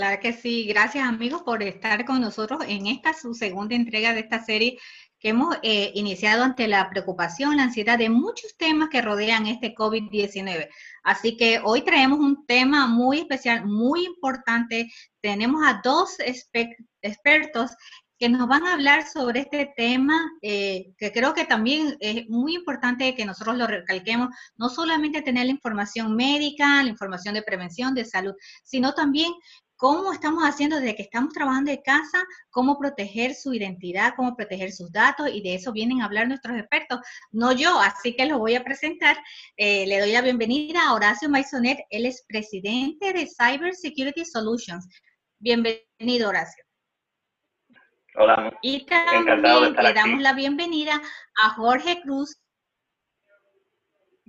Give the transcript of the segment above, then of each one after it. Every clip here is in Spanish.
Claro que sí, gracias amigos por estar con nosotros en esta su segunda entrega de esta serie que hemos eh, iniciado ante la preocupación, la ansiedad de muchos temas que rodean este COVID-19. Así que hoy traemos un tema muy especial, muy importante. Tenemos a dos expertos que nos van a hablar sobre este tema, eh, que creo que también es muy importante que nosotros lo recalquemos, no solamente tener la información médica, la información de prevención, de salud, sino también cómo estamos haciendo desde que estamos trabajando de casa, cómo proteger su identidad, cómo proteger sus datos, y de eso vienen a hablar nuestros expertos, no yo, así que los voy a presentar. Eh, le doy la bienvenida a Horacio Maisonet, él es presidente de Cyber Security Solutions. Bienvenido, Horacio. Hola. Y también le damos la bienvenida a Jorge Cruz.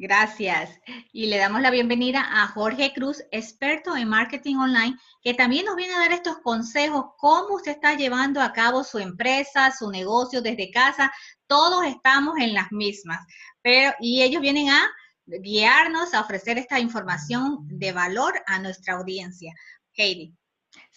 Gracias. Y le damos la bienvenida a Jorge Cruz, experto en marketing online, que también nos viene a dar estos consejos, cómo usted está llevando a cabo su empresa, su negocio desde casa. Todos estamos en las mismas, pero y ellos vienen a guiarnos, a ofrecer esta información de valor a nuestra audiencia. Heidi.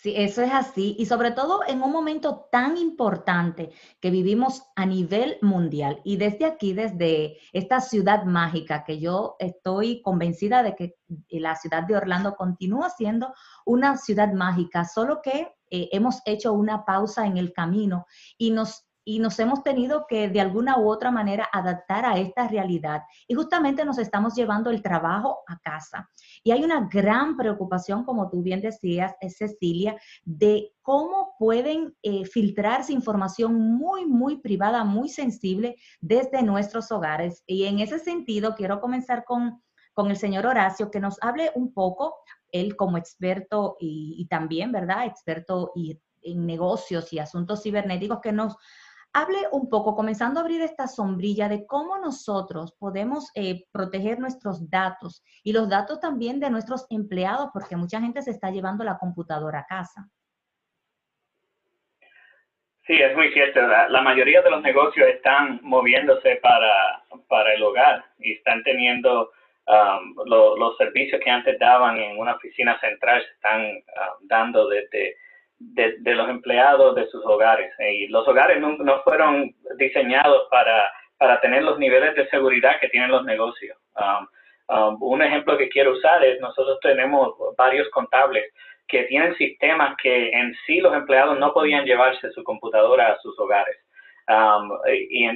Sí, eso es así. Y sobre todo en un momento tan importante que vivimos a nivel mundial. Y desde aquí, desde esta ciudad mágica, que yo estoy convencida de que la ciudad de Orlando continúa siendo una ciudad mágica, solo que eh, hemos hecho una pausa en el camino y nos y nos hemos tenido que de alguna u otra manera adaptar a esta realidad. Y justamente nos estamos llevando el trabajo a casa. Y hay una gran preocupación, como tú bien decías, eh, Cecilia, de cómo pueden eh, filtrarse información muy, muy privada, muy sensible desde nuestros hogares. Y en ese sentido, quiero comenzar con, con el señor Horacio, que nos hable un poco, él como experto y, y también, ¿verdad? Experto y en negocios y asuntos cibernéticos, que nos hable un poco, comenzando a abrir esta sombrilla de cómo nosotros podemos eh, proteger nuestros datos y los datos también de nuestros empleados, porque mucha gente se está llevando la computadora a casa. Sí, es muy cierto. La, mayoría de los negocios están moviéndose para, para el hogar y están teniendo um, los servicios que antes daban en una oficina central, se están um, dando desde de, los empleados de sus hogares. Y los hogares no, fueron diseñados para, para tener los niveles de seguridad que tienen los negocios. Um, um, un ejemplo que quiero usar es, nosotros tenemos varios contables que tienen sistemas que en sí los empleados no podían llevarse su computadora a sus hogares. Um,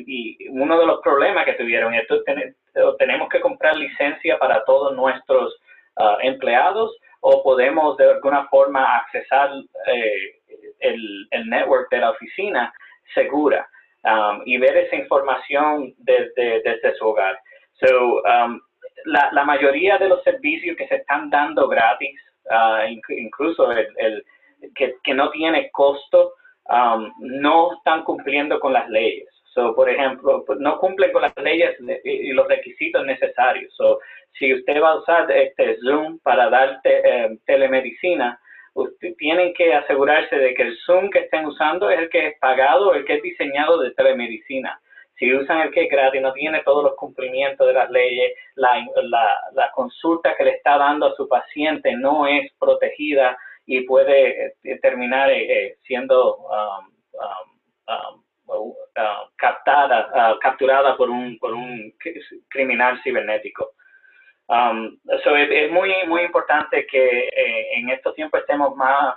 y, uno de los problemas que tuvieron es que tenemos que comprar licencia para todos nuestros uh, empleados o podemos de alguna forma accesar eh, el, el, network de la oficina segura um, y ver esa información desde, desde su hogar. So, um, la, la, mayoría de los servicios que se están dando gratis, uh, incluso el, el que, que, no tiene costo, um, no están cumpliendo con las leyes. So, por ejemplo, no cumplen con las leyes y los requisitos necesarios. So, si usted va a usar este Zoom para dar eh, telemedicina, usted tienen que asegurarse de que el Zoom que estén usando es el que es pagado, el que es diseñado de telemedicina. Si usan el que es gratis, no tiene todos los cumplimientos de las leyes, la, la, consulta que le está dando a su paciente no es protegida y puede eh, terminar eh, siendo um, um, um, uh, captada, uh, capturada por un, por un criminal cibernético. Um, es, muy, muy importante que eh, en estos tiempos estemos más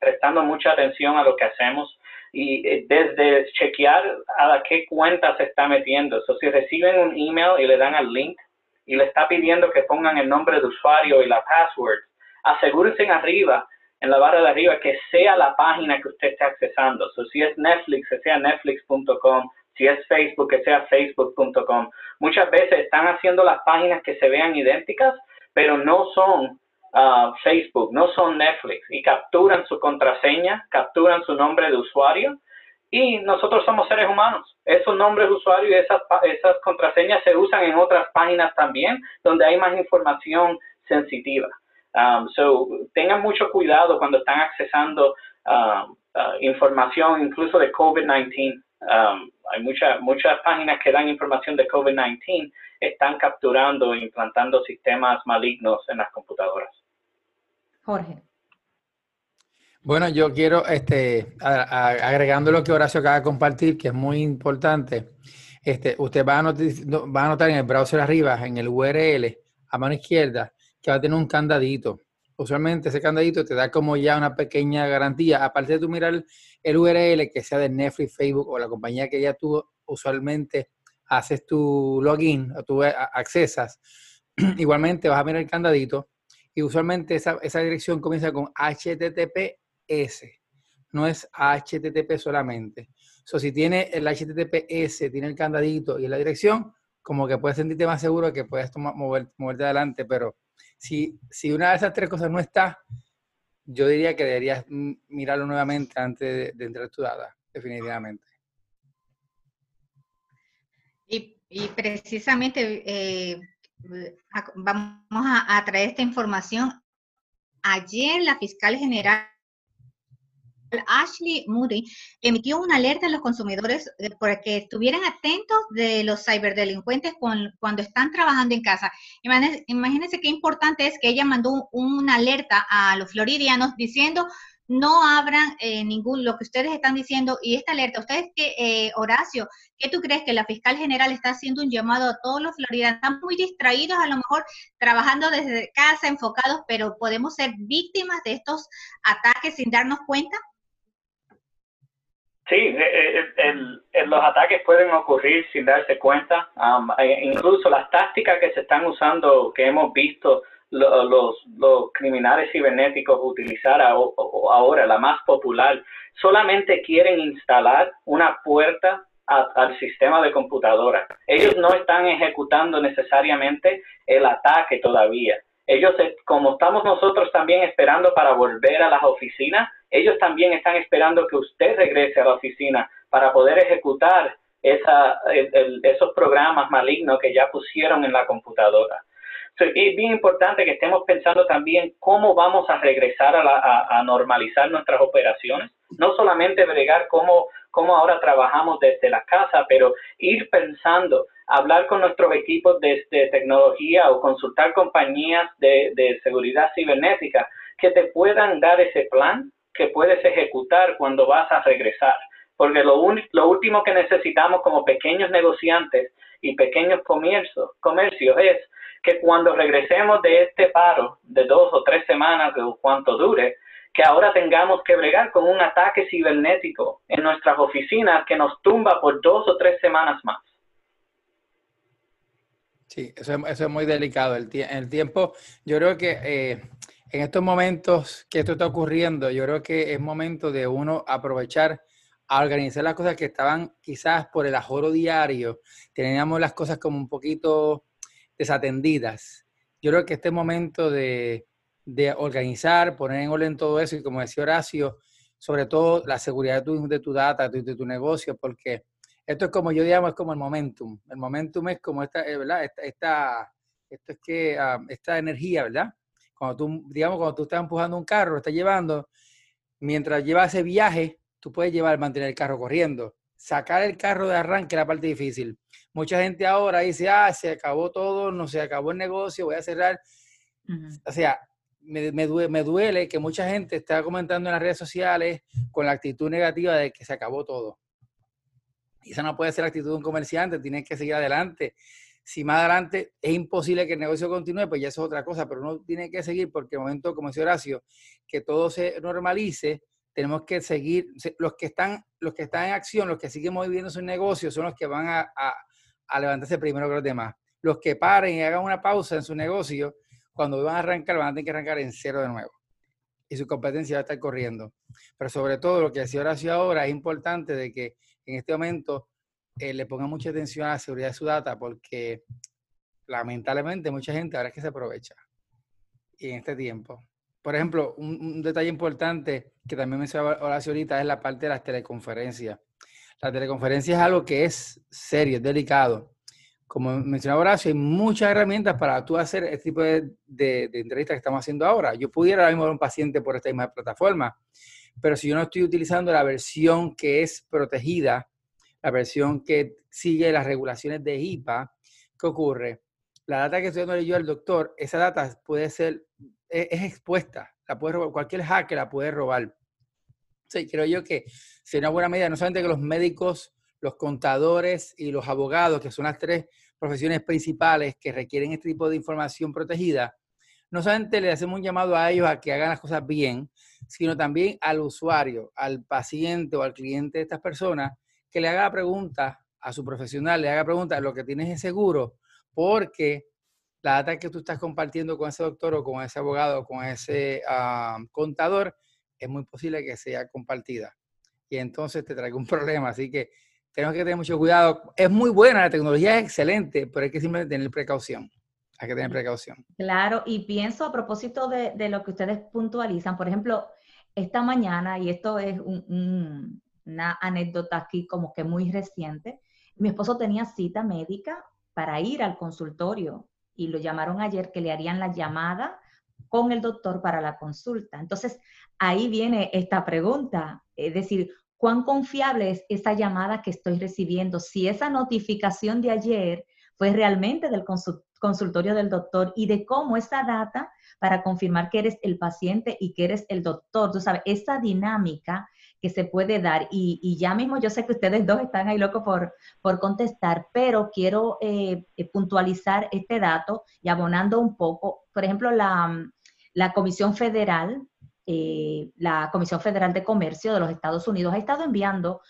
prestando mucha atención a lo que hacemos y eh, desde chequear a qué cuenta se está metiendo. si reciben un email y le dan al link y le está pidiendo que pongan el nombre de usuario y la password, asegúrense en arriba, en la barra de arriba, que sea la página que usted esté accesando. si es Netflix, que sea netflix.com, si es Facebook, que sea facebook.com. Muchas veces están haciendo las páginas que se vean idénticas, pero no son ah, Facebook, no son Netflix, y capturan su contraseña, capturan su nombre de usuario, y nosotros somos seres humanos. Esos nombres de usuario y esas contraseñas se usan en otras páginas también, donde hay más información sensitiva. Um, so, tengan mucho cuidado cuando están accesando uh, uh, información incluso de COVID-19 Um, hay muchas muchas páginas que dan información de COVID-19, están capturando e implantando sistemas malignos en las computadoras. Jorge. Bueno, yo quiero, este, agregando lo que Horacio acaba de compartir, que es muy importante, este, usted va a, va a notar en el browser arriba, en el URL, a mano izquierda, que va a tener un candadito. Usualmente ese candadito te da como ya una pequeña garantía, aparte de tú mirar el URL que sea de Netflix, Facebook o la compañía que ya tú usualmente haces tu login o tú accesas, igualmente vas a mirar el candadito y usualmente esa, esa dirección comienza con HTTPS, no es HTTP solamente. So, si tiene el HTTPS, tiene el candadito y la dirección, como que puedes sentirte más seguro que puedes mover, moverte adelante, pero si, una de esas tres cosas no está, yo diría que deberías mirarlo nuevamente antes de, entrar a tu data, definitivamente. Y, precisamente eh, vamos a, a traer esta información. Ayer la fiscal general Ashley Moody emitió una alerta a los consumidores eh, para que estuvieran atentos de los ciberdelincuentes cuando están trabajando en casa. Imagínense, qué importante es que ella mandó una alerta a los floridianos diciendo no abran eh, ningún, lo que ustedes están diciendo, y esta alerta, ustedes que, eh, Horacio, ¿qué tú crees que la fiscal general está haciendo un llamado a todos los floridianos? Están muy distraídos, a lo mejor trabajando desde casa, enfocados, pero podemos ser víctimas de estos ataques sin darnos cuenta. Sí, eh, eh, los ataques pueden ocurrir sin darse cuenta. Um, incluso las tácticas que se están usando, que hemos visto los, los criminales cibernéticos utilizar ahora, la más popular, solamente quieren instalar una puerta al sistema de computadora. Ellos no están ejecutando necesariamente el ataque todavía. Ellos, como estamos nosotros también esperando para volver a las oficinas, ellos también están esperando que usted regrese a la oficina para poder ejecutar esos programas malignos que ya pusieron en la computadora. es bien importante que estemos pensando también cómo vamos a regresar a, normalizar nuestras operaciones, no solamente bregar cómo, cómo ahora trabajamos desde la casa, pero ir pensando, hablar con nuestros equipos de, tecnología o consultar compañías de seguridad cibernética que te puedan dar ese plan que puedes ejecutar cuando vas a regresar. Porque lo, lo último que necesitamos como pequeños negociantes y pequeños comercios, comercios es que cuando regresemos de este paro de dos o tres semanas o cuanto dure, que ahora tengamos que bregar con un ataque cibernético en nuestras oficinas que nos tumba por dos o tres semanas más. Sí, eso es, muy delicado. El, el tiempo, yo creo que eh, en estos momentos que esto está ocurriendo, yo creo que es momento de uno aprovechar a organizar las cosas que estaban quizás por el ajoro diario, teníamos las cosas como un poquito desatendidas. Yo creo que este momento de, organizar, poner en orden todo eso y como decía Horacio, sobre todo la seguridad de tu, de tu data, de, tu negocio, porque esto es como yo digamos, es como el momentum. El momentum es como esta, eh. Esta, esto es que, ah, esta energía, ¿verdad? Cuando tú, digamos, cuando tú estás empujando un carro, lo estás llevando, mientras llevas ese viaje, tú puedes llevar, mantener el carro corriendo. Sacar el carro de arranque es la parte difícil. Mucha gente ahora dice, ah, se acabó todo, no se acabó el negocio, voy a cerrar. O sea, me, me, duele, me, duele, que mucha gente está comentando en las redes sociales con la actitud negativa de que se acabó todo. Y esa no puede ser la actitud de un comerciante, tiene que seguir adelante. Si más adelante es imposible que el negocio continúe, pues ya eso es otra cosa, pero uno tiene que seguir porque el momento, como decía Horacio, que todo se normalice, tenemos que seguir, los que están, los que están en acción, los que siguen moviendo sus negocios son los que van a, a, levantarse primero que los demás. Los que paren y hagan una pausa en su negocio, cuando van a arrancar, van a tener que arrancar en cero de nuevo. Y su competencia va a estar corriendo. Pero sobre todo, lo que decía Horacio ahora, es importante de que en este momento eh, le ponga mucha atención a la seguridad de su data porque lamentablemente mucha gente ahora es que se aprovecha y en este tiempo. Por ejemplo, un, detalle importante que también mencionaba Horacio ahorita es la parte de las teleconferencias. La teleconferencia es algo que es serio, es delicado. Como mencionaba Horacio, hay muchas herramientas para tú hacer este tipo de, entrevistas que estamos haciendo ahora. Yo pudiera ahora mismo ver un paciente por esta misma plataforma, pero si yo no estoy utilizando la versión que es protegida, la versión que sigue las regulaciones de HIPAA, ¿qué ocurre? La data que estoy dando yo al doctor, esa data puede ser, e, es, expuesta, la puede robar, cualquier hacker la puede robar. Sí, creo yo que sería una buena medida, no solamente que los médicos, los contadores y los abogados, que son las tres profesiones principales que requieren este tipo de información protegida, no solamente le hacemos un llamado a ellos a que hagan las cosas bien, sino también al usuario, al paciente o al cliente de estas personas, que le haga preguntas a su profesional, le haga preguntas, lo que tienes es seguro, porque la data que tú estás compartiendo con ese doctor o con ese abogado o con ese ah, contador es muy posible que sea compartida. Y entonces te traiga un problema. Así que tenemos que tener mucho cuidado. Es muy buena, la tecnología es excelente, pero hay que simplemente tener precaución. Hay que tener precaución. Claro, y pienso a propósito de, de lo que ustedes puntualizan, por ejemplo, esta mañana, y esto es una anécdota aquí como que muy reciente, mi esposo tenía cita médica para ir al consultorio y lo llamaron ayer que le harían la llamada con el doctor para la consulta. Entonces, ahí viene esta pregunta, es decir, ¿cuán confiable es esa llamada que estoy recibiendo? Si esa notificación de ayer fue realmente del consultorio del doctor y de cómo esa data para confirmar que eres el paciente y que eres el doctor, tú sabes, esa dinámica que se puede dar. Y, ya mismo yo sé que ustedes dos están ahí locos por, por contestar, pero quiero eh, eh, puntualizar este dato y abonando un poco. Por ejemplo, la, la Comisión Federal eh, la Comisión Federal de Comercio de los Estados Unidos ha estado enviando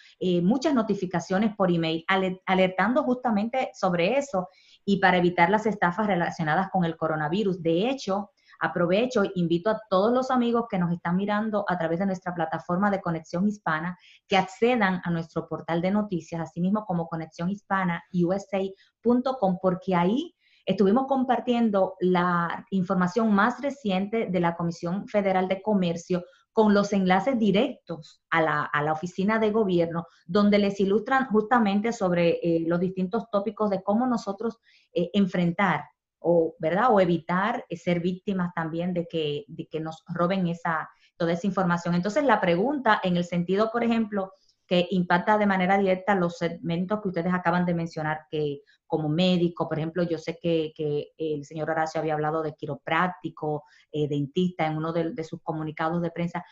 muchas notificaciones por email alertando justamente sobre eso y para evitar las estafas relacionadas con el coronavirus. De hecho, Aprovecho, invito a todos los amigos que nos están mirando a través de nuestra plataforma de Conexión Hispana que accedan a nuestro portal de noticias, así mismo como Conexión Hispana USA.com, porque ahí estuvimos compartiendo la información más reciente de la Comisión Federal de Comercio con los enlaces directos a la, oficina de gobierno, donde les ilustran justamente sobre eh, los distintos tópicos de cómo nosotros eh, enfrentar o, ¿verdad? o evitar eh, ser víctimas también de que, de que nos roben esa, toda esa información. Entonces, la pregunta en el sentido, por ejemplo, que impacta de manera directa los segmentos que ustedes acaban de mencionar, que como médico, por ejemplo, yo sé que, que el señor Horacio había hablado de quiropráctico, eh, dentista en uno de, sus comunicados de prensa.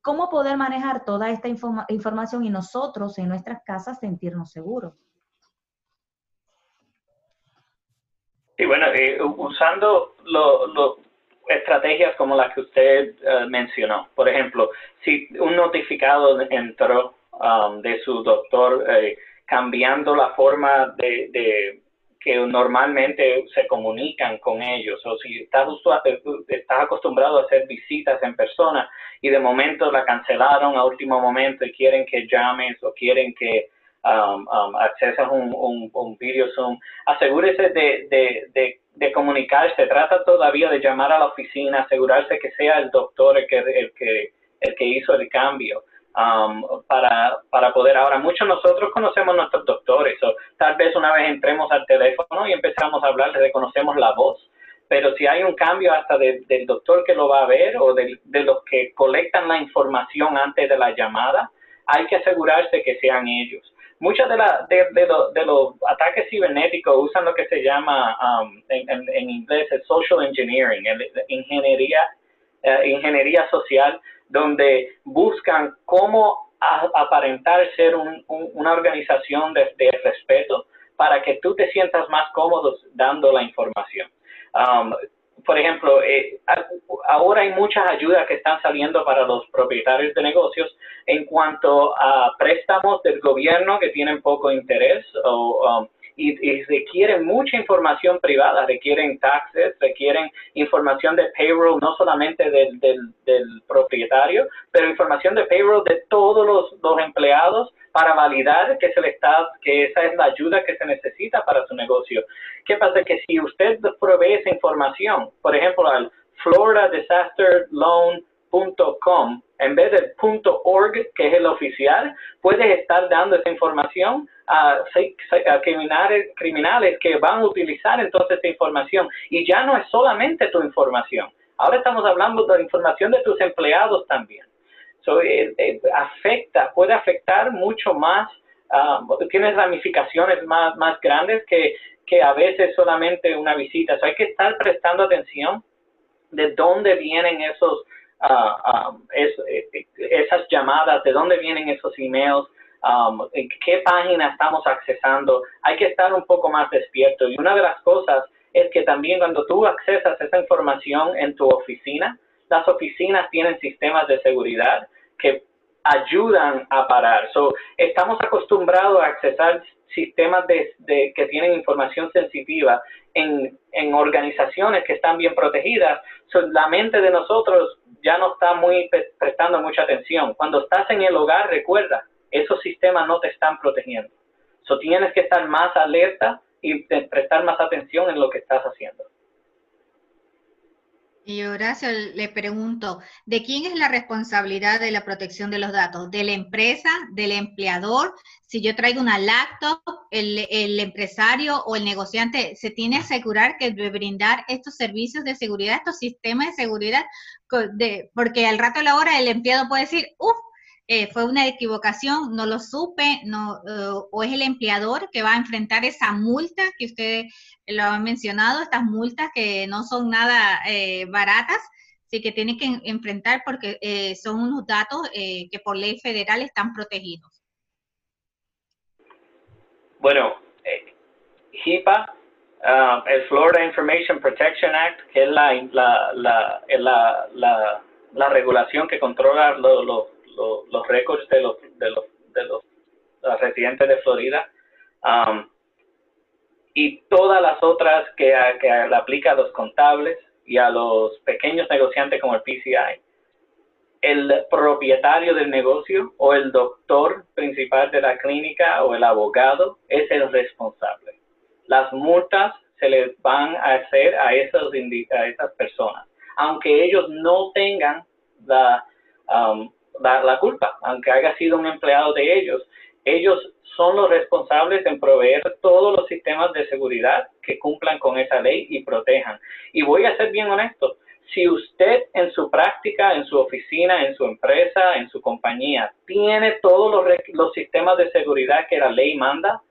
¿Cómo poder manejar toda esta información y nosotros en nuestras casas sentirnos seguros? Y bueno, eh, usando lo, estrategias como las que usted eh, mencionó. Por ejemplo, si un notificado entró um, de su doctor eh, cambiando la forma de, que normalmente se comunican con ellos, o si estás, estás acostumbrado a hacer visitas en persona y de momento la cancelaron a último momento y quieren que llames o quieren que um, um, accesas un, un, video Zoom, asegúrese de, de, de, de, comunicarse, trata todavía de llamar a la oficina, asegurarse que sea el doctor el que, el que, el que hizo el cambio. Um, para, para poder. Ahora muchos nosotros conocemos nuestros doctores o tal vez una vez entremos al teléfono y empezamos a hablar reconocemos la voz. Pero si hay un cambio hasta del doctor que lo va a ver o de, de los que colectan la información antes de la llamada hay que asegurarse que sean ellos muchos de, la, de, de, los ataques cibernéticos usan lo que se llama um, en, inglés el social engineering, el, ingeniería, uh, ingeniería social, donde buscan cómo aparentar ser un, una organización de, de, respeto para que tú te sientas más cómodo dando la información. Um, por ejemplo, eh, ahora hay muchas ayudas que están saliendo para los propietarios de negocios en cuanto a préstamos del gobierno que tienen poco interés o, um, y, requieren mucha información privada, requieren taxes, requieren información de payroll, no solamente del, del, propietario, pero información de payroll de todos los, los empleados para validar que, se le está, que esa es la ayuda que se necesita para su negocio. ¿Qué pasa? Que si usted provee esa información, por ejemplo, al floridadisasterloan.com, en vez del .org, que es el oficial, puedes estar dando esa información a, a criminales, criminales que van a utilizar entonces esa información. Y ya no es solamente tu información. Ahora estamos hablando de la información de tus empleados también. So, eh, eh, afecta, puede afectar mucho más, uh, tiene ramificaciones más, más grandes que, que a veces solamente una visita. So, hay que estar prestando atención de dónde vienen esos uh, esas llamadas, de dónde vienen esos emails, um, qué página estamos accesando. Hay que estar un poco más despierto. Y una de las cosas es que también cuando tú accesas esa información en tu oficina, las oficinas tienen sistemas de seguridad que ayudan a parar. So, estamos acostumbrados a accesar sistemas de, que tienen información sensitiva en, en, organizaciones que están bien protegidas. So, la mente de nosotros ya no está muy prestando mucha atención. Cuando estás en el hogar, recuerda, esos sistemas no te están protegiendo. So, tienes que estar más alerta y prestar más atención en lo que estás haciendo. Y Horacio, le pregunto, ¿de quién es la responsabilidad de la protección de los datos? ¿De la empresa, del empleador? Si yo traigo una laptop, el, empresario o el negociante se tiene que asegurar que debe brindar estos servicios de seguridad, estos sistemas de seguridad, de, porque al rato de la hora el empleado puede decir, uff, eh, fue una equivocación, no lo supe, no, eh, o es el empleador que va a enfrentar esa multa que usted lo ha mencionado, estas multas que no son nada eh, baratas, sí que tiene que enfrentar porque son unos datos que por ley federal están protegidos. Bueno, HIPAA, uh, el Florida Information Protection Act, que es la, la, la, la, la regulación que controla los récords de los, de los, de los residentes de Florida um, y todas las otras que, que le aplica a los contables y a los pequeños negociantes como el PCI. El propietario del negocio o el doctor principal de la clínica o el abogado es el responsable. Las multas se les van a hacer a, esos, a esas personas, aunque ellos no tengan la, um, dar la culpa, aunque haya sido un empleado de ellos. Ellos son los responsables en proveer todos los sistemas de seguridad que cumplan con esa ley y protejan. Y voy a ser bien honesto, si usted en su práctica, en su oficina, en su empresa, en su compañía, tiene todos los, los sistemas de seguridad que la ley manda,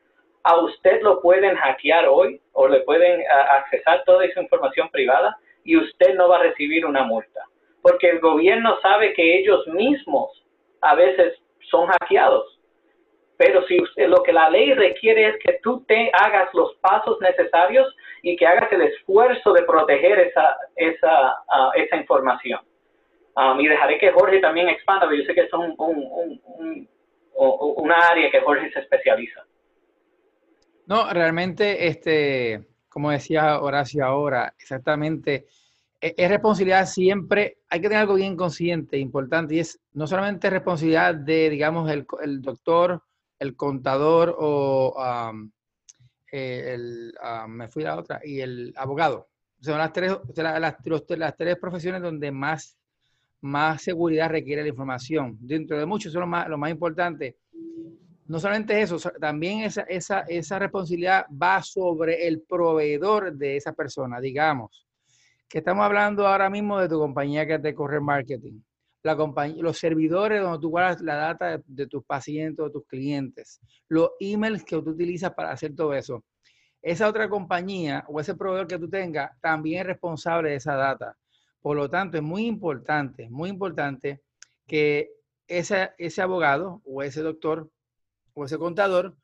a usted lo pueden hackear hoy o le pueden accesar toda esa información privada y usted no va a recibir una multa porque el gobierno sabe que ellos mismos a veces son hackeados. Pero si usted, lo que la ley requiere es que tú te hagas los pasos necesarios y que hagas el esfuerzo de proteger esa, esa, ah, esa información. Um, y dejaré que Jorge también expanda, pero yo sé que es un, un, un, una área que Jorge se especializa. No, realmente, este, como decía Horacio ahora, exactamente e, es responsabilidad siempre, hay que tener algo bien consciente, importante, y es no solamente responsabilidad de, digamos, el, el doctor, el contador o eh, el, me fui la otra, y el abogado. Son las tres, las, tres profesiones donde más, más seguridad requiere la información. Dentro de muchos son lo más, lo más importante. No solamente eso, también esa, esa, esa responsabilidad va sobre el proveedor de esa persona, digamos que estamos hablando ahora mismo de tu compañía que te corre marketing. Los servidores donde tú guardas la data de, tus pacientes o tus clientes, los emails que tú utilizas para hacer todo eso. Esa otra compañía o ese proveedor que tú tengas también es responsable de esa data. Por lo tanto, es muy importante, muy importante que ese, ese abogado o ese doctor o ese contador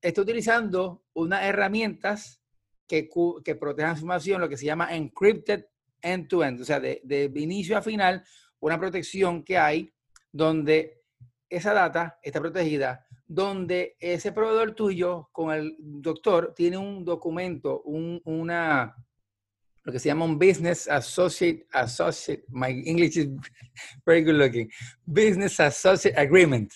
esté utilizando unas herramientas que, que protejan su información, lo que se llama encrypted end-to-end, o sea, de, inicio a final, una protección que hay donde esa data está protegida, donde ese proveedor tuyo con el doctor tiene un documento, un, una, lo que se llama un Business Associate, Associate, my English is very good looking, Business Associate Agreement.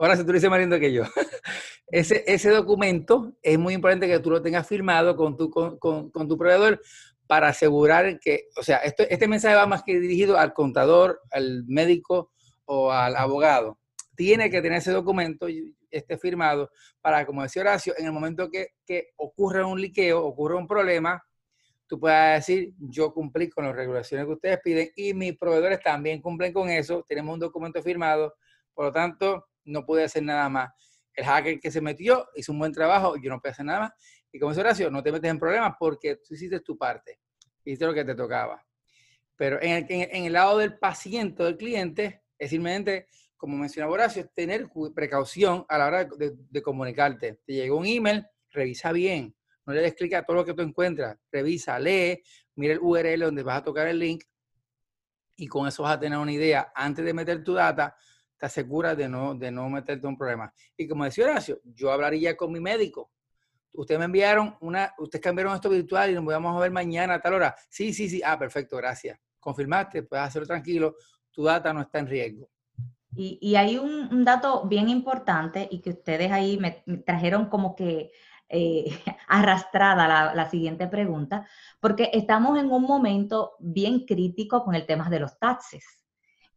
Ahora se tú dices más lindo que yo. ese, ese documento es muy importante que tú lo tengas firmado con tu, con, con, tu proveedor para asegurar que, o sea, esto, este mensaje va más que dirigido al contador, al médico o al abogado. Tiene que tener ese documento esté firmado para, como decía Horacio, en el momento que, que ocurra un liqueo, ocurre un problema, tú puedas decir, yo cumplí con las regulaciones que ustedes piden y mis proveedores también cumplen con eso, tenemos un documento firmado, por lo tanto, no pude hacer nada más el hacker que se metió hizo un buen trabajo, yo no puedo hacer nada más. Y como dice Horacio, no te metes en problemas porque tú hiciste tu parte, hiciste lo que te tocaba. Pero en el, en el lado del paciente, del cliente, es simplemente, como mencionaba Horacio, tener precaución a la hora de, de comunicarte. Te llegó un email, revisa bien, no le des clic a todo lo que tú encuentras, revisa, lee, mira el URL donde vas a tocar el link y con eso vas a tener una idea. Antes de meter tu data, te aseguras de no, de no meterte un problema. Y como decía Horacio, yo hablaría con mi médico. Ustedes me enviaron una, ustedes cambiaron esto virtual y nos vamos a ver mañana a tal hora. Sí, sí, sí. Ah, perfecto, gracias. Confirmaste, puedes hacerlo tranquilo, tu data no está en riesgo. Y, y hay un, un, dato bien importante y que ustedes ahí me trajeron como que eh, arrastrada la, la, siguiente pregunta, porque estamos en un momento bien crítico con el tema de los taxes.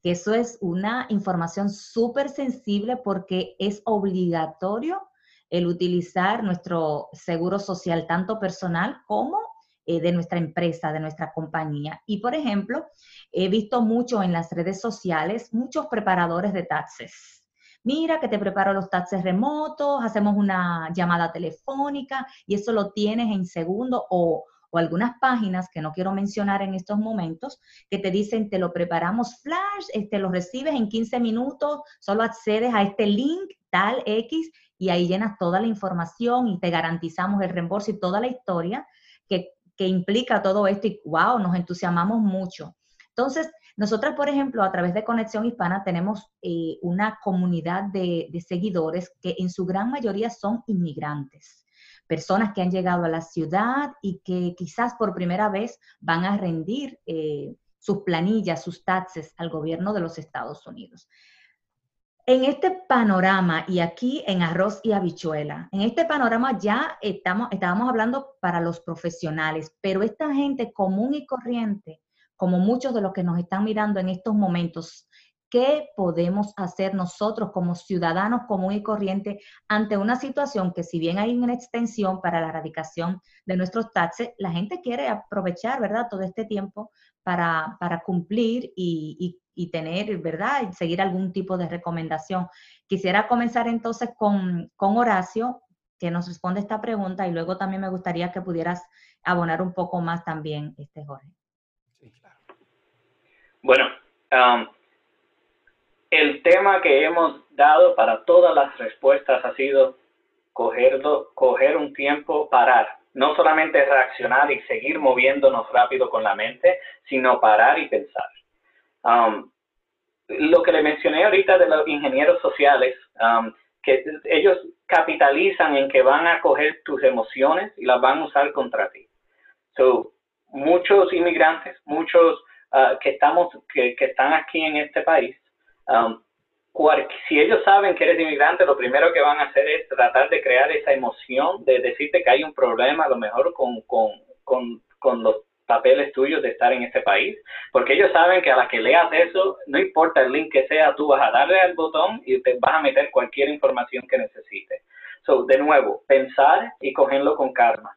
Que eso es una información súper sensible porque es obligatorio el utilizar nuestro seguro social, tanto personal como eh, de nuestra empresa, de nuestra compañía. Y, por ejemplo, he visto mucho en las redes sociales muchos preparadores de taxes mira que te preparo los taxes remotos, hacemos una llamada telefónica y eso lo tienes en segundo o, o algunas páginas que no quiero mencionar en estos momentos, que te dicen, te lo preparamos flash, este, lo recibes en 15 minutos, solo accedes a este link, tal X, y ahí llenas toda la información y te garantizamos el reembolso y toda la historia que, que implica todo esto y wow, nos entusiasmamos mucho. Entonces, nosotras, por ejemplo, a través de Conexión Hispana tenemos eh, una comunidad de, de, seguidores que en su gran mayoría son inmigrantes, personas que han llegado a la ciudad y que quizás por primera vez van a rendir eh, sus planillas, sus taxes al gobierno de los Estados Unidos. En este panorama, y aquí en arroz y habichuela, en este panorama ya estamos, estábamos hablando para los profesionales, pero esta gente común y corriente como muchos de los que nos están mirando en estos momentos, ¿qué podemos hacer nosotros como ciudadanos común y corriente ante una situación que si bien hay una extensión para la erradicación de nuestros taxes, la gente quiere aprovechar, ¿verdad?, todo este tiempo para, para cumplir y, y, y, tener, ¿verdad?, y seguir algún tipo de recomendación. Quisiera comenzar entonces con, con Horacio, que nos responde esta pregunta, y luego también me gustaría que pudieras abonar un poco más también, este Jorge. Bueno, um, el tema que hemos dado para todas las respuestas ha sido cogerlo, coger un tiempo, parar. No solamente reaccionar y seguir moviéndonos rápido con la mente, sino parar y pensar. Um, lo que le mencioné ahorita de los ingenieros sociales, um, que ellos capitalizan en que van a coger tus emociones y las van a usar contra ti. So, muchos inmigrantes, muchos uh, que, estamos, que, que, están aquí en este país, um, si ellos saben que eres inmigrante, lo primero que van a hacer es tratar de crear esa emoción de decirte que hay un problema a lo mejor con, los papeles tuyos de estar en este país, porque ellos saben que a la que leas eso, no importa el link que sea, tú vas a darle al botón y te vas a meter cualquier información que necesites. So, de nuevo, pensar y cogerlo con calma.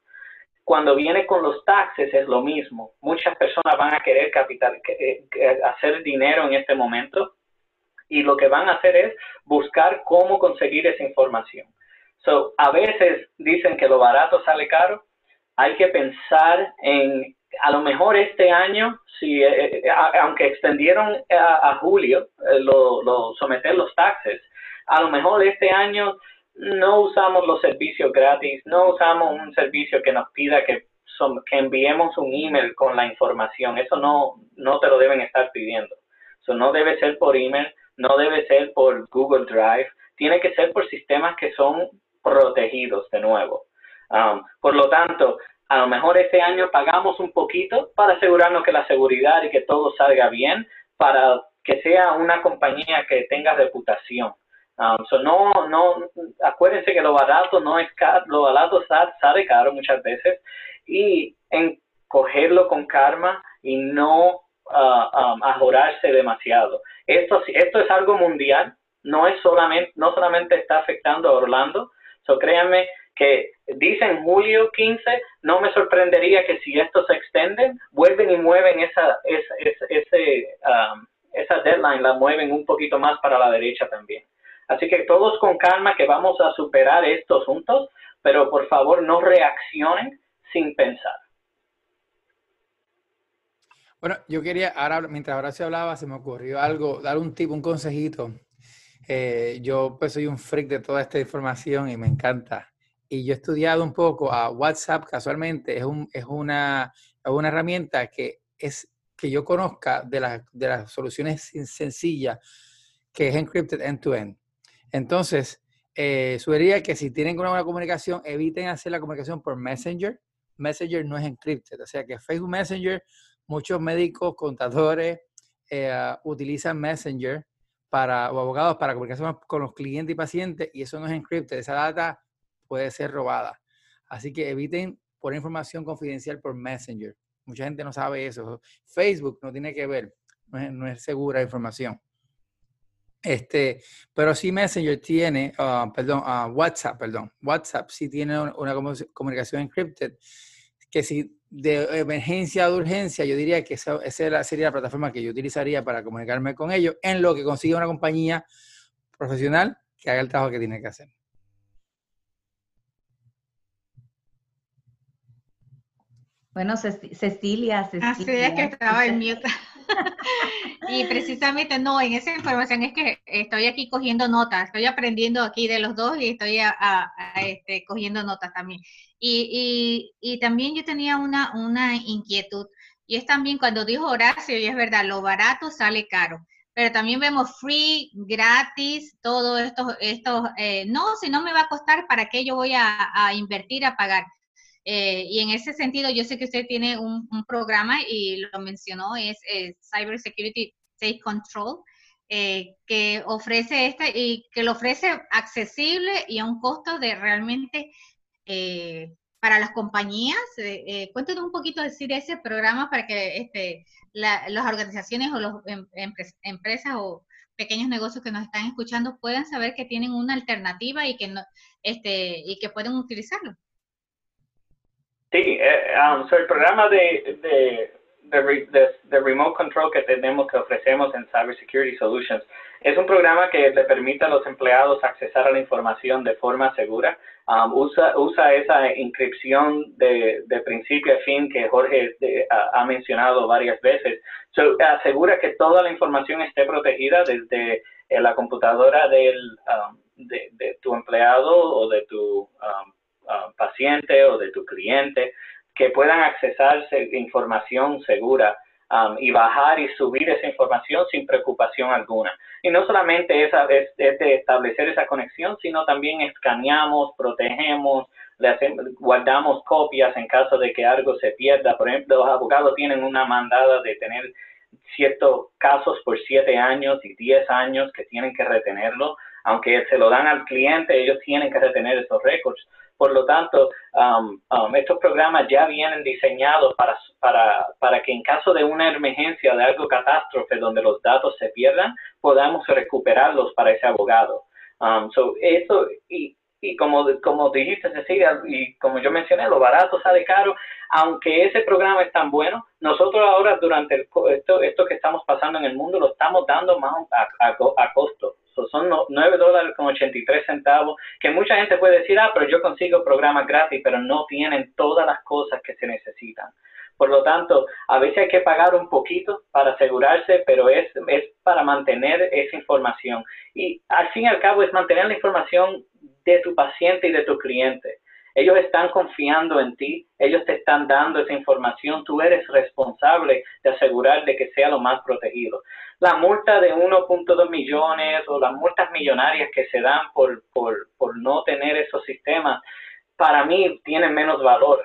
Cuando viene con los taxes es lo mismo. Muchas personas van a querer capital, eh, hacer dinero en este momento y lo que van a hacer es buscar cómo conseguir esa información. So, a veces dicen que lo barato sale caro. Hay que pensar en, a lo mejor este año, si, eh, eh, aunque extendieron a, julio lo, someter los taxes, a lo mejor este año no usamos los servicios gratis, no usamos un servicio que nos pida que, que enviemos un email con la información. Eso no, no te lo deben estar pidiendo. Eso no debe ser por email, no debe ser por Google Drive, tiene que ser por sistemas que son protegidos de nuevo. Um, por lo tanto, a lo mejor este año pagamos un poquito para asegurarnos que la seguridad y que todo salga bien, para que sea una compañía que tenga reputación. Um, so no, no, acuérdense que lo barato no es caro, lo barato sale, caro muchas veces y en cogerlo con karma y no uh, um, ajorarse demasiado. Esto, esto es algo mundial, no es solamente, no solamente está afectando a Orlando, so créanme que dicen julio 15, no me sorprendería que si esto se extiende, vuelven y mueven esa, esa, esa, ese, um, esa deadline, la mueven un poquito más para la derecha también. Así que todos con calma que vamos a superar estos juntos, pero por favor no reaccionen sin pensar. Bueno, yo quería, ahora, mientras Horacio hablaba, se me ocurrió algo, dar un tip, un consejito. Eh, yo pues soy un freak de toda esta información y me encanta. Y yo he estudiado un poco a WhatsApp, casualmente, es, un, es, una, una herramienta que es que yo conozca de, de las soluciones sencillas, que es encrypted end-to-end. Entonces, eh, sugeriría que si tienen una buena comunicación, eviten hacer la comunicación por Messenger. Messenger no es encrypted, o sea que Facebook Messenger, muchos médicos, contadores eh, utilizan Messenger para, o abogados para comunicarse con los clientes y pacientes y eso no es encrypted, esa data puede ser robada. Así que eviten poner información confidencial por Messenger. Mucha gente no sabe eso. Facebook no tiene que ver, no es, segura información. Este, pero sí Messenger tiene, ah, perdón, uh, WhatsApp, perdón, WhatsApp sí tiene una comunicación encrypted, que si de emergencia de urgencia, yo diría que esa, esa, sería la plataforma que yo utilizaría para comunicarme con ellos, en lo que consigue una compañía profesional que haga el trabajo que tiene que hacer. Bueno, Cecilia, Cecilia. Así es que estaba en mute. y precisamente no, en esa información es que estoy aquí cogiendo notas, estoy aprendiendo aquí de los dos y estoy este, cogiendo notas también. Y, y, también yo tenía una, una inquietud, y es también cuando dijo Horacio, y es verdad, lo barato sale caro pero también vemos free, gratis, todo esto, esto eh, no, si no me va a costar, ¿para qué yo voy a, a invertir, a pagar? Eh, y en ese sentido, yo sé que usted tiene un, programa y lo mencionó, es eh, Cyber Security Safe Control, eh, que ofrece este y que lo ofrece accesible y a un costo de realmente para las compañías. cuéntenos un poquito decir ese programa para que este, las organizaciones o las em, empresas o pequeños negocios que nos están escuchando puedan saber que tienen una alternativa y que no, este y que pueden utilizarlo. Sí, eh, um, el programa de, de, de, Remote Control que tenemos, que ofrecemos en Cybersecurity Solutions, es un programa que le permite a los empleados accesar a la información de forma segura. Um, usa, usa esa inscripción de, de principio a fin que Jorge ha, mencionado varias veces. asegura que toda la información esté protegida desde eh, la computadora del, um, de, de, tu empleado o de tu um, Ah, paciente o de tu cliente, que puedan accesarse información segura um, y bajar y subir esa información sin preocupación alguna. Y no solamente esa, es, de establecer esa conexión, sino también escaneamos, protegemos, le hacemos, guardamos copias en caso de que algo se pierda. Por ejemplo, los abogados tienen una mandada de tener ciertos casos por siete años y diez años que tienen que retenerlo. Aunque se lo dan al cliente, ellos tienen que retener esos récords. Por lo tanto, um, um, estos programas ya vienen diseñados para, para, para que en caso de una emergencia, de algo catástrofe donde los datos se pierdan, podamos recuperarlos para ese abogado. Um, so eso, y, y como, como dijiste, Cecilia, y como yo mencioné, lo barato sale caro, aunque ese programa es tan bueno, nosotros ahora durante el, esto, esto que estamos pasando en el mundo lo estamos dando más a, a, a costo son 9 dólares con 83 centavos, que mucha gente puede decir, ah, pero yo consigo programas gratis, pero no tienen todas las cosas que se necesitan. Por lo tanto, a veces hay que pagar un poquito para asegurarse, pero es, es para mantener esa información. Y al fin y al cabo es mantener la información de tu paciente y de tu cliente. Ellos están confiando en ti, ellos te están dando esa información, tú eres responsable de asegurar de que sea lo más protegido. La multa de 1.2 millones o las multas millonarias que se dan por, por, por no tener esos sistemas, para mí tienen menos valor,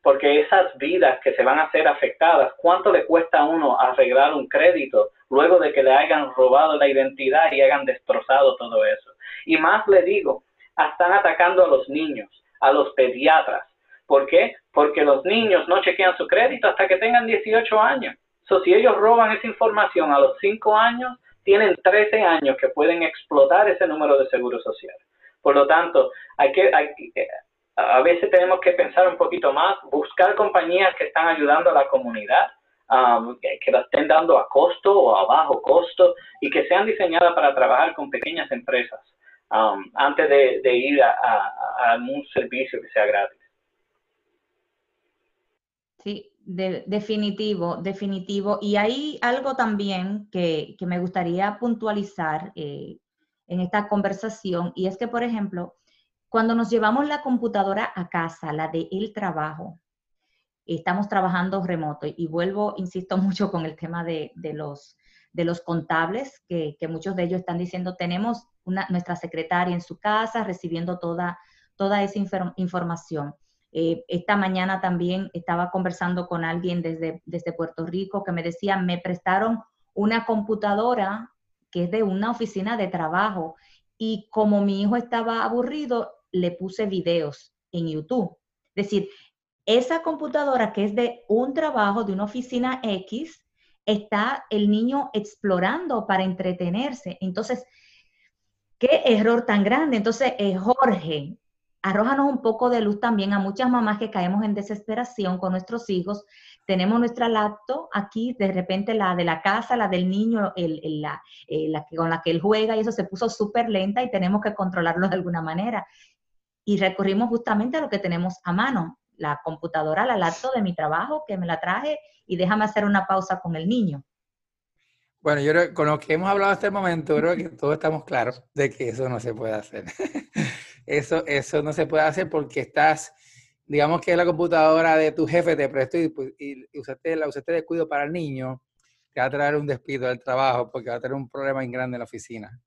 porque esas vidas que se van a ser afectadas, ¿cuánto le cuesta a uno arreglar un crédito luego de que le hayan robado la identidad y hayan destrozado todo eso? Y más le digo, están atacando a los niños a los pediatras. ¿Por qué? Porque los niños no chequean su crédito hasta que tengan 18 años. So, si ellos roban esa información a los 5 años, tienen 13 años que pueden explotar ese número de seguro social. Por lo tanto, hay que, hay, a veces tenemos que pensar un poquito más, buscar compañías que están ayudando a la comunidad, um, que, la estén dando a costo o a bajo costo y que sean diseñadas para trabajar con pequeñas empresas. Um, antes de, ir a, un servicio que sea gratis. Sí, definitivo, definitivo. Y hay algo también que, me gustaría puntualizar eh, en esta conversación, y es que, por ejemplo, cuando nos llevamos la computadora a casa, la de el trabajo, estamos trabajando remoto, y vuelvo, insisto mucho con el tema de, los, de los contables, que, muchos de ellos están diciendo, tenemos una, nuestra secretaria en su casa recibiendo toda, toda esa información. Eh, esta mañana también estaba conversando con alguien desde, desde Puerto Rico que me decía, me prestaron una computadora que es de una oficina de trabajo y como mi hijo estaba aburrido, le puse videos en YouTube. Es decir, esa computadora que es de un trabajo, de una oficina X, está el niño explorando para entretenerse. Entonces, qué error tan grande. Entonces, eh, Jorge, arrójanos un poco de luz también a muchas mamás que caemos en desesperación con nuestros hijos. Tenemos nuestra laptop aquí, de repente la de la casa, la del niño, el, la, eh, la que, con la que él juega y eso se puso súper lenta y tenemos que controlarlo de alguna manera. Y recurrimos justamente a lo que tenemos a mano, la computadora, la laptop de mi trabajo, que me la traje y déjame hacer una pausa con el niño. Bueno, yo creo, con lo que hemos hablado hasta el momento, creo que todos estamos claros de que eso no se puede hacer. Eso, eso no se puede hacer porque estás, digamos que la computadora de tu jefe te prestó y, pues, y, usaste, la usaste de cuido para el niño, te va a traer un despido del trabajo porque va a tener un problema grande en la oficina.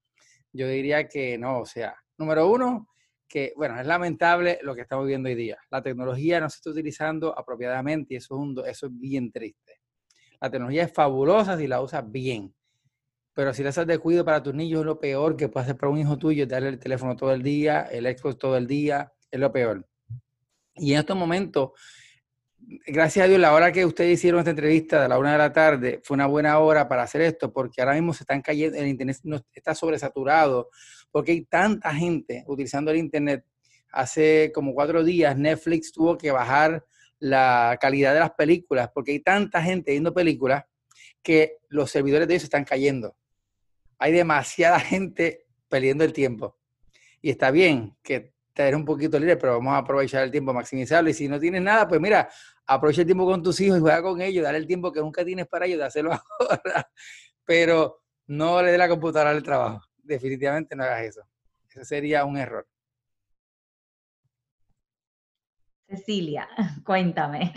Yo diría que no, o sea, número uno, que bueno, es lamentable lo que estamos viendo hoy día. La tecnología no se está utilizando apropiadamente y eso es, eso es bien triste. La tecnología es fabulosa si la usas bien pero si le haces de cuido para tus niños lo peor que puede hacer para un hijo tuyo, darle el teléfono todo el día, el Xbox todo el día, es lo peor. Y en estos momentos, gracias a Dios, la hora que ustedes hicieron esta entrevista de la una de la tarde fue una buena hora para hacer esto, porque ahora mismo se están cayendo, el Internet está sobresaturado, porque hay tanta gente utilizando el Internet. Hace como cuatro días Netflix tuvo que bajar la calidad de las películas, porque hay tanta gente viendo películas que los servidores de ellos están cayendo hay demasiada gente perdiendo el tiempo. Y está bien que te un poquito libre, pero vamos a aprovechar el tiempo, maximizarlo. Y si no tienes nada, pues mira, aprovecha el tiempo con tus hijos y juega con ellos, dale el tiempo que nunca tienes para ellos, de hacerlo ahora. Pero no le dé la computadora al trabajo. Definitivamente no hagas eso. Eso sería un error. Cecilia, cuéntame.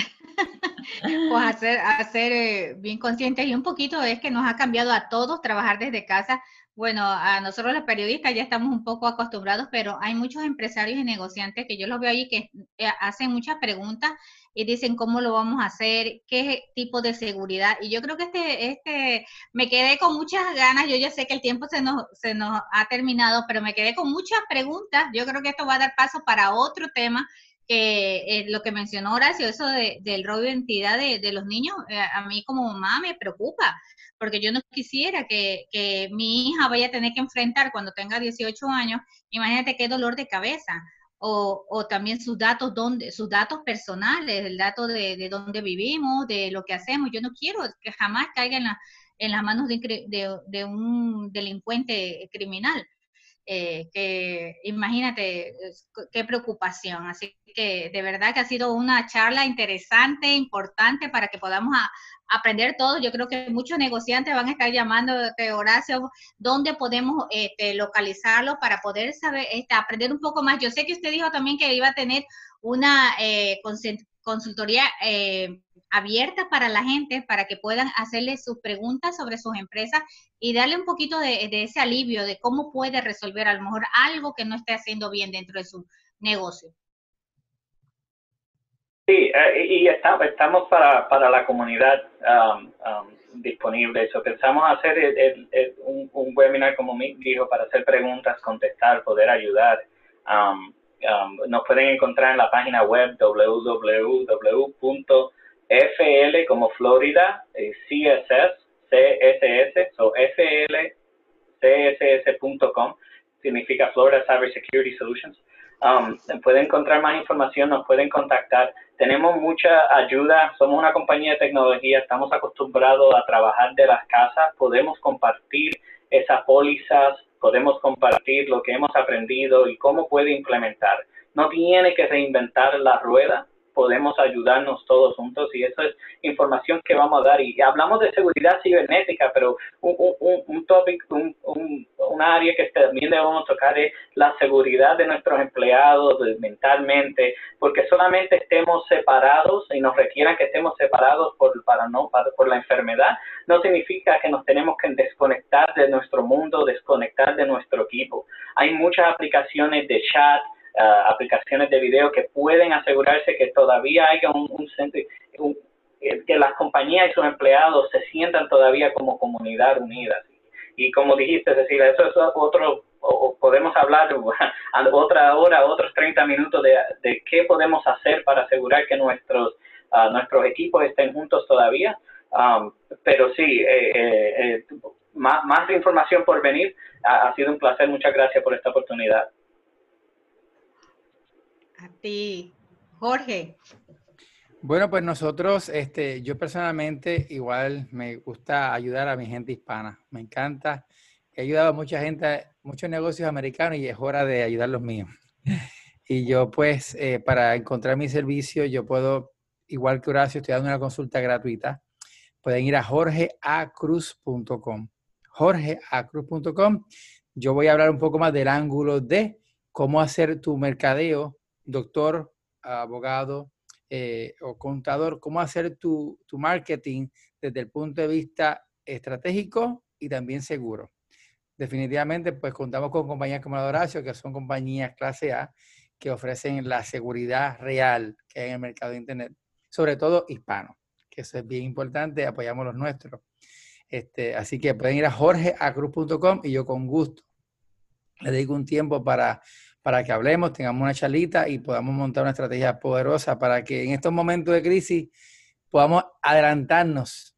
Pues hacer, hacer eh, bien conscientes y un poquito es que nos ha cambiado a todos trabajar desde casa. Bueno, a nosotros los periodistas ya estamos un poco acostumbrados, pero hay muchos empresarios y negociantes que yo los veo ahí que eh, hacen muchas preguntas y dicen cómo lo vamos a hacer, qué tipo de seguridad. Y yo creo que este, este, me quedé con muchas ganas, yo ya sé que el tiempo se nos, se nos ha terminado, pero me quedé con muchas preguntas. Yo creo que esto va a dar paso para otro tema que eh, lo que mencionó Horacio, eso del robo de identidad de, los niños, eh, a mí como mamá me preocupa, porque yo no quisiera que, mi hija vaya a tener que enfrentar cuando tenga 18 años, imagínate qué dolor de cabeza. O, también sus datos, donde, sus datos personales, el dato de, de dónde vivimos, de lo que hacemos. Yo no quiero que jamás caiga en, la, en las manos de un delincuente criminal. Eh, que imagínate qué preocupación. Así que de verdad que ha sido una charla interesante, importante para que podamos aprender todo. Yo creo que muchos negociantes van a estar llamando, Horacio, dónde podemos este, localizarlo para poder saber, este, aprender un poco más. Yo sé que usted dijo también que iba a tener una eh, consultoría eh, abierta para la gente, para que puedan hacerle sus preguntas sobre sus empresas y darle un poquito de, ese alivio de cómo puede resolver a lo mejor algo que no esté haciendo bien dentro de su negocio. Sí, eh, y estamos para, para la comunidad um, um, disponible. Eso pensamos hacer un, webinar, como me dijo, para hacer preguntas, contestar, poder ayudar. Um, nos pueden encontrar en la página web www FL como Florida, eh, CSS, CSS, so FLCSS.com significa Florida Cyber Security Solutions. Um, pueden encontrar más información, nos pueden contactar. Tenemos mucha ayuda, somos una compañía de tecnología, estamos acostumbrados a trabajar de las casas, podemos compartir esas pólizas, podemos compartir lo que hemos aprendido y cómo puede implementar. No tiene que reinventar la rueda, podemos ayudarnos todos juntos y eso es información que vamos a dar. Y hablamos de seguridad cibernética, pero un, un, un topic, un, un, área que también debemos tocar es la seguridad de nuestros empleados mentalmente, porque solamente estemos separados y nos requieran que estemos separados por, para no, para, por la enfermedad, no significa que nos tenemos que desconectar de nuestro mundo, desconectar de nuestro equipo. Hay muchas aplicaciones de chat, uh, aplicaciones de video que pueden asegurarse que todavía haya un, un, eh, que las compañías y sus empleados se sientan todavía como comunidad unida. Y como dijiste, Cecilia, eso es otro, o podemos hablar otra hora, otros 30 minutos de, de qué podemos hacer para asegurar que nuestros, uh, nuestros equipos estén juntos todavía. Um, pero sí, eh, eh, eh, más, más información por venir. Ha, ha sido un placer. Muchas gracias por esta oportunidad. A ti, Jorge. Bueno, pues nosotros, este, yo personalmente igual me gusta ayudar a mi gente hispana. Me encanta. He ayudado a mucha gente, muchos negocios americanos y es hora de ayudar los míos. Y yo pues, eh, para encontrar mi servicio, yo puedo, igual que Horacio, estoy dando una consulta gratuita. Pueden ir a jorgeacruz.com. jorgeacruz.com. Yo voy a hablar un poco más del ángulo de cómo hacer tu mercadeo doctor, abogado eh, o contador, cómo hacer tu, tu marketing desde el punto de vista estratégico y también seguro. Definitivamente, pues contamos con compañías como la Horacio, que son compañías clase A, que ofrecen la seguridad real que hay en el mercado de Internet, sobre todo hispano, que eso es bien importante, apoyamos los nuestros. Este, así que pueden ir a jorgeacruz.com y yo con gusto le dedico un tiempo para para que hablemos, tengamos una charlita y podamos montar una estrategia poderosa para que en estos momentos de crisis podamos adelantarnos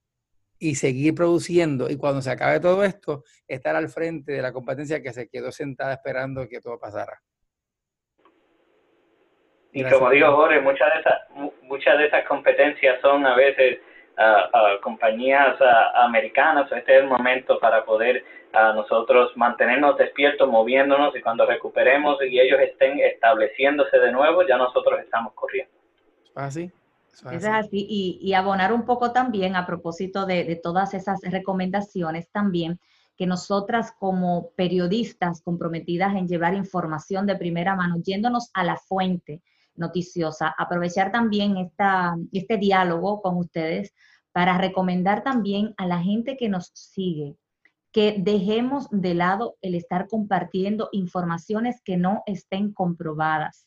y seguir produciendo y cuando se acabe todo esto, estar al frente de la competencia que se quedó sentada esperando que todo pasara. Y como digo, Jorge, muchas de esas, muchas de esas competencias son a veces uh, compañías americanas. Este es el momento para poder a nosotros mantenernos despiertos, moviéndonos y cuando recuperemos y ellos estén estableciéndose de nuevo, ya nosotros estamos corriendo. Así. Es así. Y, y, abonar un poco también a propósito de, de todas esas recomendaciones también que nosotras como periodistas comprometidas en llevar información de primera mano, yéndonos a la fuente noticiosa, aprovechar también esta, este diálogo con ustedes para recomendar también a la gente que nos sigue que dejemos de lado el estar compartiendo informaciones que no estén comprobadas,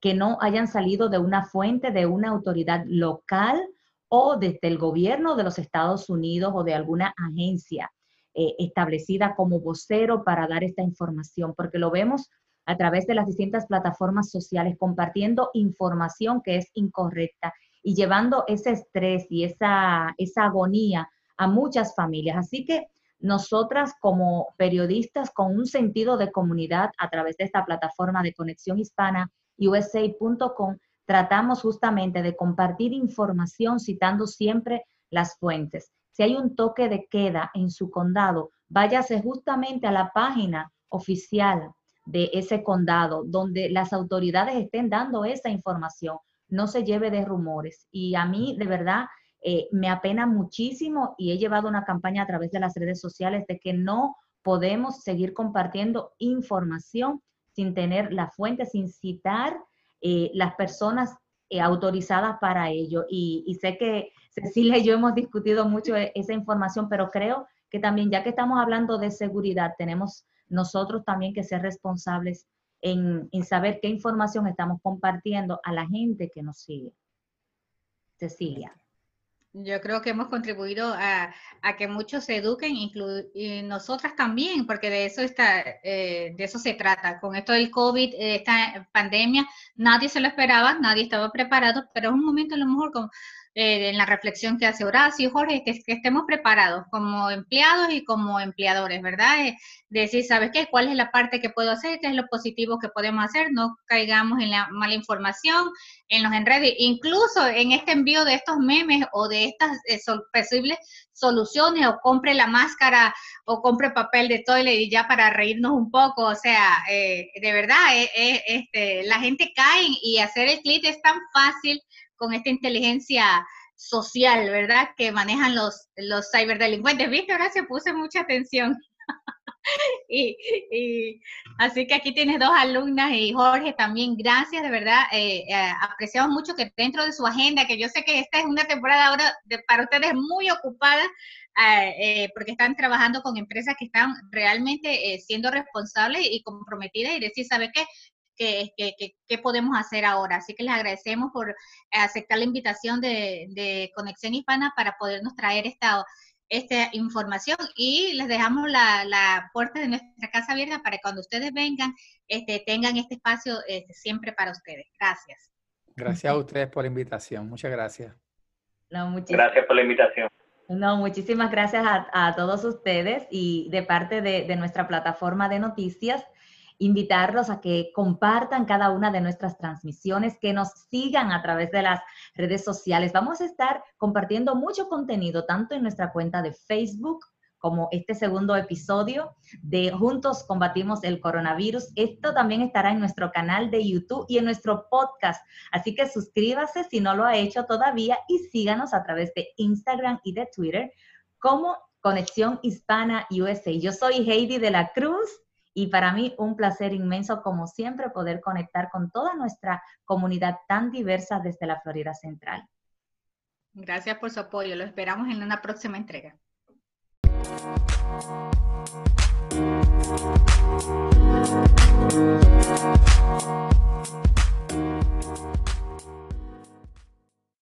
que no hayan salido de una fuente de una autoridad local o desde el gobierno de los Estados Unidos o de alguna agencia eh, establecida como vocero para dar esta información, porque lo vemos a través de las distintas plataformas sociales compartiendo información que es incorrecta y llevando ese estrés y esa, esa agonía a muchas familias. Así que nosotras como periodistas con un sentido de comunidad a través de esta plataforma de conexión hispana, usa.com, tratamos justamente de compartir información citando siempre las fuentes. Si hay un toque de queda en su condado, váyase justamente a la página oficial de ese condado donde las autoridades estén dando esa información. No se lleve de rumores. Y a mí, de verdad, eh, me apena muchísimo y he llevado una campaña a través de las redes sociales de que no podemos seguir compartiendo información sin tener la fuente, sin citar eh, las personas eh, autorizadas para ello. Y, sé que Cecilia y yo hemos discutido mucho e, esa información, pero creo que también, ya que estamos hablando de seguridad, tenemos nosotros también que ser responsables en saber qué información estamos compartiendo a la gente que nos sigue. Cecilia. Yo creo que hemos contribuido a, que muchos se eduquen, y nosotras también, porque de eso está, eh, de eso se trata. Con esto del COVID, esta pandemia, nadie se lo esperaba, nadie estaba preparado, pero es un momento a lo mejor como eh, en la reflexión que hace Horacio, Jorge, que, que, estemos preparados como empleados y como empleadores, ¿verdad? Eh, decir, ¿sabes qué? ¿Cuál es la parte que puedo hacer? ¿Qué es lo positivo que podemos hacer? No caigamos en la mala información, en los enredos, incluso en este envío de estos memes o de estas eh, posibles soluciones o compre la máscara o compre papel de toilet y ya para reírnos un poco, o sea, de verdad, este, la gente cae y hacer el clic es tan fácil con esta inteligencia social, ¿verdad? Que manejan los, los ciberdelincuentes. ¿Viste? Ahora se puse mucha atención. y, así que aquí tienes dos alumnas y Jorge también, gracias, de verdad, eh, eh, apreciamos mucho que dentro de su agenda, que yo sé que esta es una temporada ahora para ustedes muy ocupada, eh, porque están trabajando con empresas que están realmente siendo responsables y comprometidas y decir, ¿sabe qué? ¿Qué, qué, podemos hacer ahora? Así que les agradecemos por aceptar la invitación de, de Conexión Hispana para podernos traer esta esta información y les dejamos la, puerta de nuestra casa abierta para que cuando ustedes vengan este, tengan este espacio este, siempre para ustedes. Gracias. Gracias a ustedes por la invitación. Muchas gracias. gracias por la invitación. No, muchísimas gracias a, todos ustedes y de parte de, de nuestra plataforma de noticias invitarlos a que compartan cada una de nuestras transmisiones, que nos sigan a través de las redes sociales. Vamos a estar compartiendo mucho contenido, tanto en nuestra cuenta de Facebook como este segundo episodio de Juntos combatimos el coronavirus. Esto también estará en nuestro canal de YouTube y en nuestro podcast. Así que suscríbase si no lo ha hecho todavía y síganos a través de Instagram y de Twitter como Conexión Hispana USA. Yo soy Heidi de la Cruz y para mí un placer inmenso, como siempre, poder conectar con toda nuestra comunidad tan diversa desde la Florida Central. Gracias por su apoyo. Lo esperamos en una próxima entrega.